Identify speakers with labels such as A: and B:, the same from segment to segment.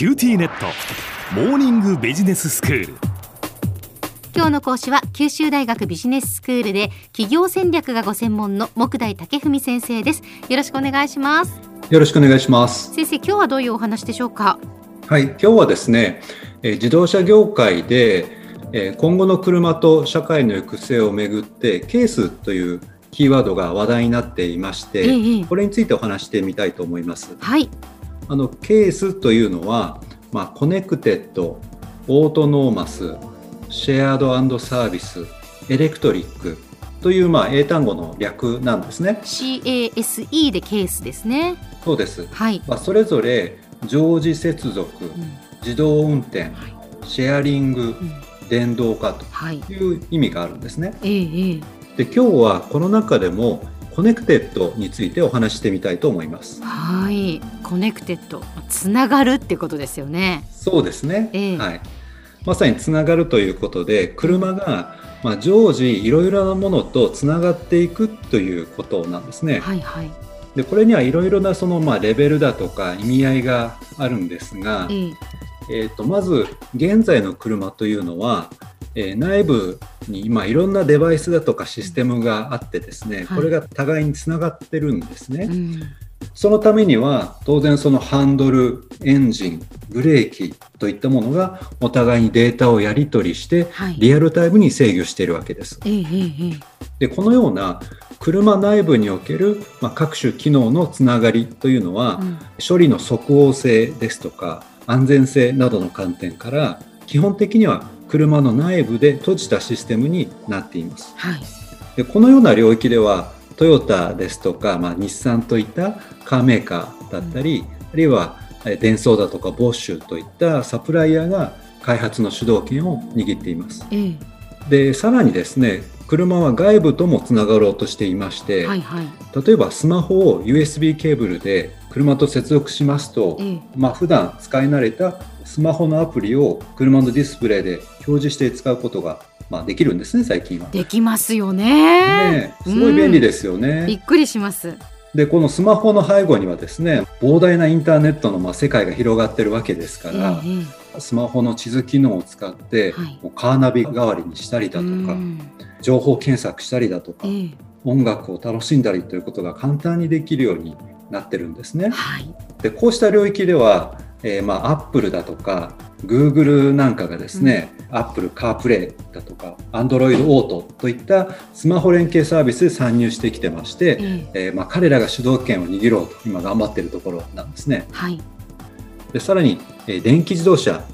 A: QTnet。モーニングビジネススクール。
B: 今日の講師は九州大学ビジネススクールで企業戦略がご専門の目代武史先生です。よろしくお願いします。
C: よろしくお願いします。
B: 先生今日はどういうお話でしょうか？
C: はい今日はですねえ自動車業界でえ今後の車と社会の行く末をめぐってケースというキーワードが話題になっていまして、ええ、これについてお話してみたいと思います。
B: はい。
C: あのケースというのは、まあ、 connected、autonomous、shared service、electric というまあ英単語の略なんですね。
B: CASE でケースですね。
C: そうです。
B: はい。
C: まあそれぞれ常時接続、うん、自動運転、はい、シェアリング、うん、電動化という意味があるんですね。
B: はい、ええ
C: で今日はこの中でもコネクテッドについてお話してみたいと思います。
B: はい、コネクテッド、つながるってことですよね。
C: そうですね。えー、はい。まさにつながるということで、車がまあ常時いろいろなものとつながっていくということなんですね。
B: はいはい。
C: でこれにはいろいろなそのまあレベルだとか意味合いがあるんですが、えー、えーとまず現在の車というのはえー、内部に今いろんなデバイスだとかシステムがあってですね、これが互いにつながってるんですね。うん、そのためには当然そのハンドル、エンジン、ブレーキといったものがお互いにデータをやり取りしてリアルタイムに制御しているわけです。
B: はい、
C: でこのような車内部における、まあ、各種機能のつながりというのは、うん、処理の即応性ですとか安全性などの観点から基本的には車の内部で閉じたシステムになっています。
B: はい、
C: でこのような領域ではトヨタですとか、まあ、日産といったカーメーカーだったり、うん、あるいはデンソーだとかボッシュといったサプライヤーが開発の主導権を握っています。
B: え
C: でさらにですね車は外部ともつながろうとしていまして、
B: はいはい、
C: 例えばスマホを USB ケーブルで車と接続しますと、ええ、まあ普段使い慣れたスマホのアプリを車のディスプレイで表示して使うことがまあ、できるんですね最近は。
B: できますよね。
C: ねすごい便利ですよね、
B: うん、びっくりします。
C: でこのスマホの背後にはですね膨大なインターネットのまあ世界が広がってるわけですから、えスマホの地図機能を使って、はい、もうカーナビ代わりにしたりだとか、情報検索したりだとか、え。音楽を楽しんだりということが簡単にできるようになってるんですね。
B: はい、
C: でこうした領域ではえー、まあ、アップルだとか、グーグルなんかがですね、アップルカープレイだとか、アンドロイドオートといったスマホ連携サービスで参入してきてまして、うん、えー、まあ、彼らが主導権を握ろうと今頑張っているところなんですね。
B: はい、
C: でさらに、えー、電気自動車。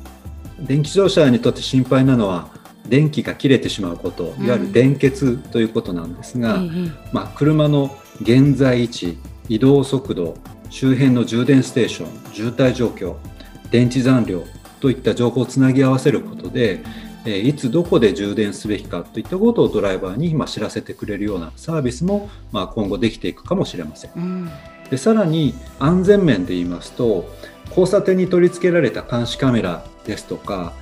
C: 電気自動車にとって心配なのは、電気が切れてしまうこと、いわゆる電欠ということなんですが、うん、まあ、車の現在位置、移動速度、周辺の充電ステーション渋滞状況電池残量といった情報をつなぎ合わせることでいつどこで充電すべきかといったことをドライバーに今知らせてくれるようなサービスもまあ今後できていくかもしれません。
B: うん、
C: でさらに安全面で言いますと交差点に取り付けられた監視カメラですとか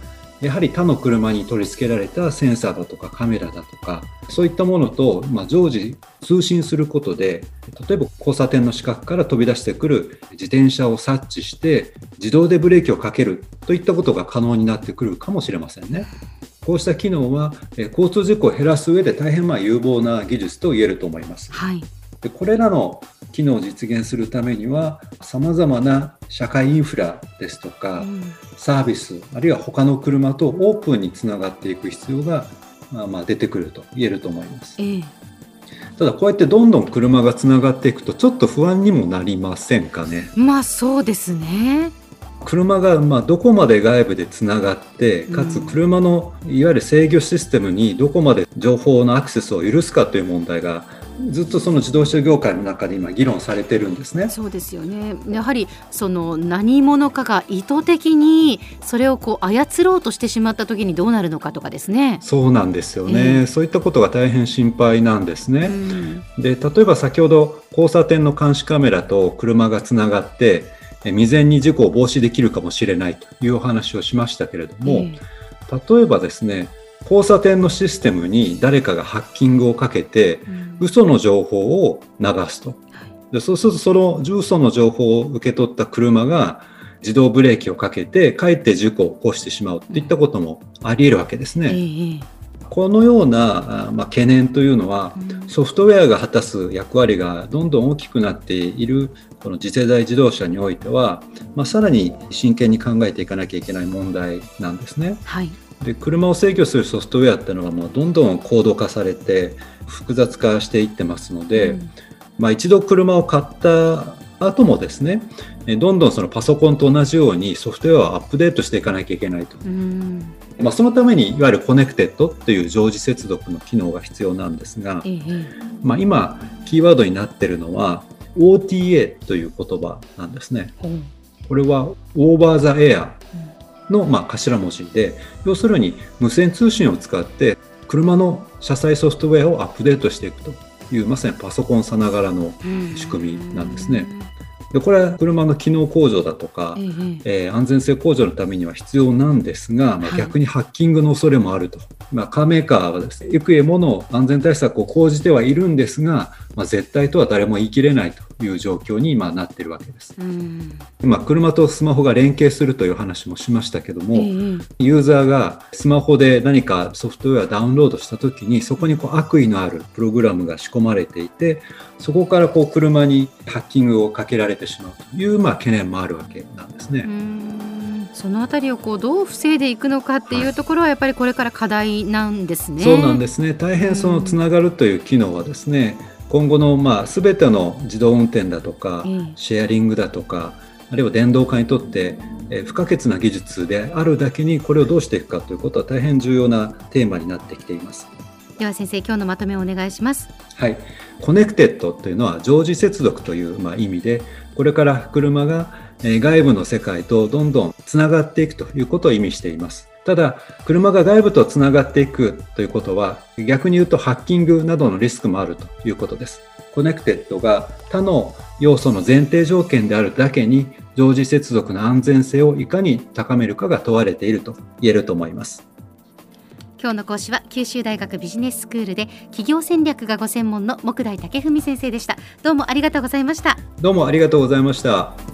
C: やはり他の車に取り付けられたセンサーだとかカメラだとかそういったものと、ま、常時通信することで例えば交差点の死角から飛び出してくる自転車を察知して自動でブレーキをかけるといったことが可能になってくるかもしれませんね。こうした機能は交通事故を減らす上で大変ま有望な技術と言えると思います。
B: はい
C: でこれらの機能を実現するためにはさまざまな社会インフラですとか、うん、サービスあるいは他の車とオープンにつながっていく必要が、まあ、まあ出てくると言えると思います。
B: ええ、
C: ただこうやってどんどん車がつながっていくとちょっと不安にもなりませんかね？
B: まあそうですね。
C: 車がまあどこまで外部でつながってかつ車のいわゆる制御システムにどこまで情報のアクセスを許すかという問題がずっとその自動車業界の中で今議論されてるんですね。
B: そうですよね。やはりその何者かが意図的にそれをこう操ろうとしてしまった時にどうなるのかとかですね。
C: そうなんですよね。えー、そういったことが大変心配なんですね。うん、で例えば先ほど交差点の監視カメラと車がつながって未然に事故を防止できるかもしれないというお話をしましたけれども、えー、例えばですね交差点のシステムに誰かがハッキングをかけて、うん、嘘の情報を流すと。でそうするとその嘘の情報を受け取った車が自動ブレーキをかけてかえって事故を起こしてしまうっていったこともあり得るわけですね。
B: ええ
C: このような、あまあ、懸念というのは
B: うん
C: ソフトウェアが果たす役割がどんどん大きくなっているこの次世代自動車においては、まあ、さらに真剣に考えていかなきゃいけない問題なんですね。
B: はい。
C: で車を制御するソフトウェアっていうのはもうどんどん高度化されて複雑化していってますので、
B: うん。
C: まあ、一度車を買った後もですねえどんどんそのパソコンと同じようにソフトウェアをアップデートしていかなきゃいけないと、
B: うん。
C: まあ、そのためにいわゆるコネクテッドっていう常時接続の機能が必要なんですが、
B: ええ
C: まあ、今キーワードになっているのは OTA という言葉なんですね。これはオーバーザエアのまあ頭文字で要するに無線通信を使って車の車載ソフトウェアをアップデートしていくというまさにパソコンさながらの
B: うん
C: 仕組みなんですね。でこれは車の機能向上だとか
B: え、え
C: えー安全性向上のためには必要なんですが、まあ、
B: はい。
C: 逆にハッキングの恐れもあると、まあ、カーメーカーはですね幾重もの安全対策を講じてはいるんですが、まあ、絶対とは誰も言い切れないという状況に今なっているわけです。
B: うん
C: 今車とスマホが連携するという話もしましたけども、
B: ええ
C: ユーザーがスマホで何かソフトウェアをダウンロードした時にそこにこう悪意のあるプログラムが仕込まれていてそこからこう車にハッキングをかけられてしまうというまあ懸念もあるわけなんですね。
B: うんそのあたりをこうどう防いでいくのかっていうところはやっぱりこれから課題なんですね。
C: そうなんですね大変そのつながるという機能はですね今後のまあ全ての自動運転だとか
B: ええ
C: シェアリングだとかあるいは電動化にとってえー不可欠な技術であるだけにこれをどうしていくかということは大変重要なテーマになってきています。
B: では先生今日のまとめをお願いします。
C: はい、コネクテッドというのは常時接続というまあ意味でこれから車がえー外部の世界とどんどんつながっていくということを意味しています。ただ車が外部とつながっていくということは逆に言うとハッキングなどのリスクもあるということです。コネクテッドが他の要素の前提条件であるだけに常時接続の安全性をいかに高めるかが問われていると言えると思います。
B: 今日の講師は九州大学ビジネススクールで企業戦略がご専門の目代武史先生でした。どうもありがとうございました。
C: どうもありがとうございました。